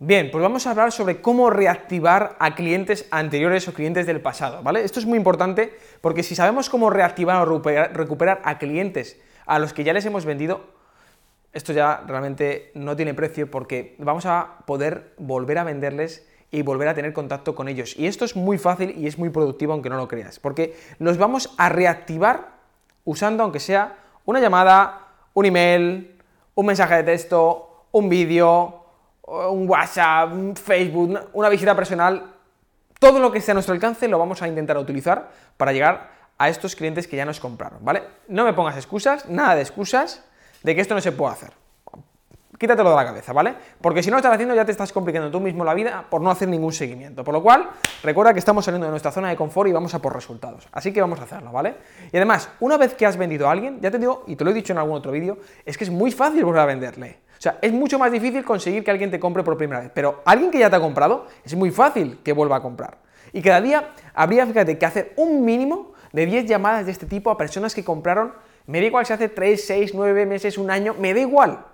Bien, pues vamos a hablar sobre cómo reactivar a clientes anteriores o clientes del pasado, ¿vale? Esto es muy importante porque si sabemos cómo reactivar o recuperar a clientes a los que ya les hemos vendido, esto ya realmente no tiene precio porque vamos a poder volver a venderles y volver a tener contacto con ellos. Y esto es muy fácil y es muy productivo aunque no lo creas, porque los vamos a reactivar usando aunque sea una llamada, un email, un mensaje de texto, un vídeo, un WhatsApp, un Facebook, una visita personal, todo lo que esté a nuestro alcance lo vamos a intentar utilizar para llegar a estos clientes que ya nos compraron, ¿vale? No me pongas excusas, nada de excusas de que esto no se puede hacer. Quítatelo de la cabeza, ¿vale? Porque si no lo estás haciendo ya te estás complicando tú mismo la vida por no hacer ningún seguimiento. Por lo cual, recuerda que estamos saliendo de nuestra zona de confort y vamos a por resultados. Así que vamos a hacerlo, ¿vale? Y además, una vez que has vendido a alguien, ya te digo, y te lo he dicho en algún otro vídeo, es que es muy fácil volver a venderle. Sea, es mucho más difícil conseguir que alguien te compre por primera vez. Pero alguien que ya te ha comprado, es muy fácil que vuelva a comprar. Y cada día habría, fíjate, que hacer un mínimo de 10 llamadas de este tipo a personas que compraron, me da igual si hace 3, 6, 9 meses, un año, me da igual.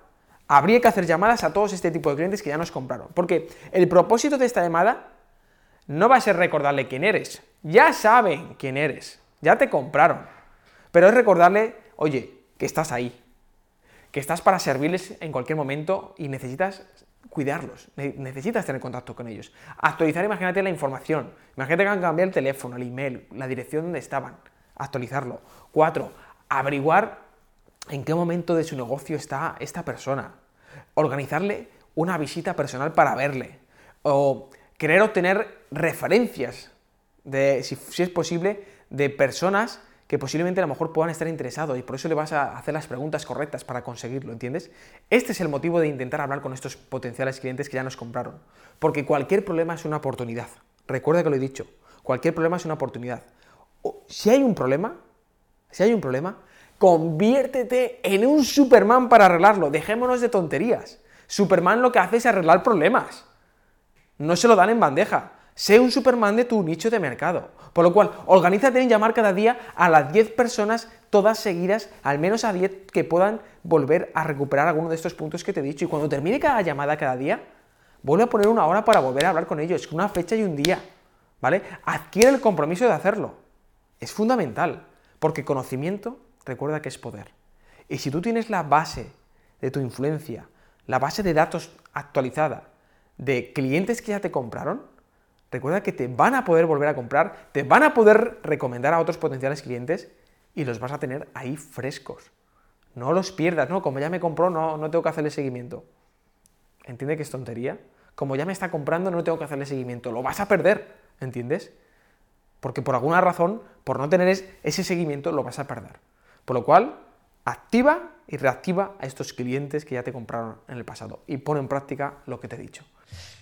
Habría que hacer llamadas a todos este tipo de clientes que ya nos compraron. Porque el propósito de esta llamada no va a ser recordarle quién eres. Ya saben quién eres. Ya te compraron. Pero es recordarle, oye, que estás ahí. Que estás para servirles en cualquier momento y necesitas cuidarlos, necesitas tener contacto con ellos. Actualizar, imagínate la información, imagínate que han cambiado el teléfono, el email, la dirección donde estaban, actualizarlo. Cuatro, averiguar en qué momento de su negocio está esta persona, organizarle una visita personal para verle, o querer obtener referencias de, si, si es posible, de personas que posiblemente a lo mejor puedan estar interesados y por eso le vas a hacer las preguntas correctas para conseguirlo, ¿entiendes? Este es el motivo de intentar hablar con estos potenciales clientes que ya nos compraron, porque cualquier problema es una oportunidad. Recuerda que lo he dicho, cualquier problema es una oportunidad. Si hay un problema, si hay un problema, conviértete en un Superman para arreglarlo. Dejémonos de tonterías. Superman lo que hace es arreglar problemas. No se lo dan en bandeja. Sé un Superman de tu nicho de mercado. Por lo cual, organízate en llamar cada día a las 10 personas, todas seguidas, al menos a 10 que puedan volver a recuperar alguno de estos puntos que te he dicho. Y cuando termine cada llamada cada día, vuelve a poner una hora para volver a hablar con ellos, una fecha y un día. ¿Vale? Adquiere el compromiso de hacerlo. Es fundamental, porque conocimiento, recuerda que es poder. Y si tú tienes la base de tu influencia, la base de datos actualizada, de clientes que ya te compraron, recuerda que te van a poder volver a comprar, te van a poder recomendar a otros potenciales clientes y los vas a tener ahí frescos. No los pierdas, ¿no? Como ya me compró, no, no tengo que hacerle seguimiento. ¿Entiende que es tontería? Como ya me está comprando, no tengo que hacerle seguimiento. Lo vas a perder, ¿entiendes? Porque por alguna razón, por no tener ese seguimiento, lo vas a perder. Por lo cual, activa y reactiva a estos clientes que ya te compraron en el pasado y pon en práctica lo que te he dicho.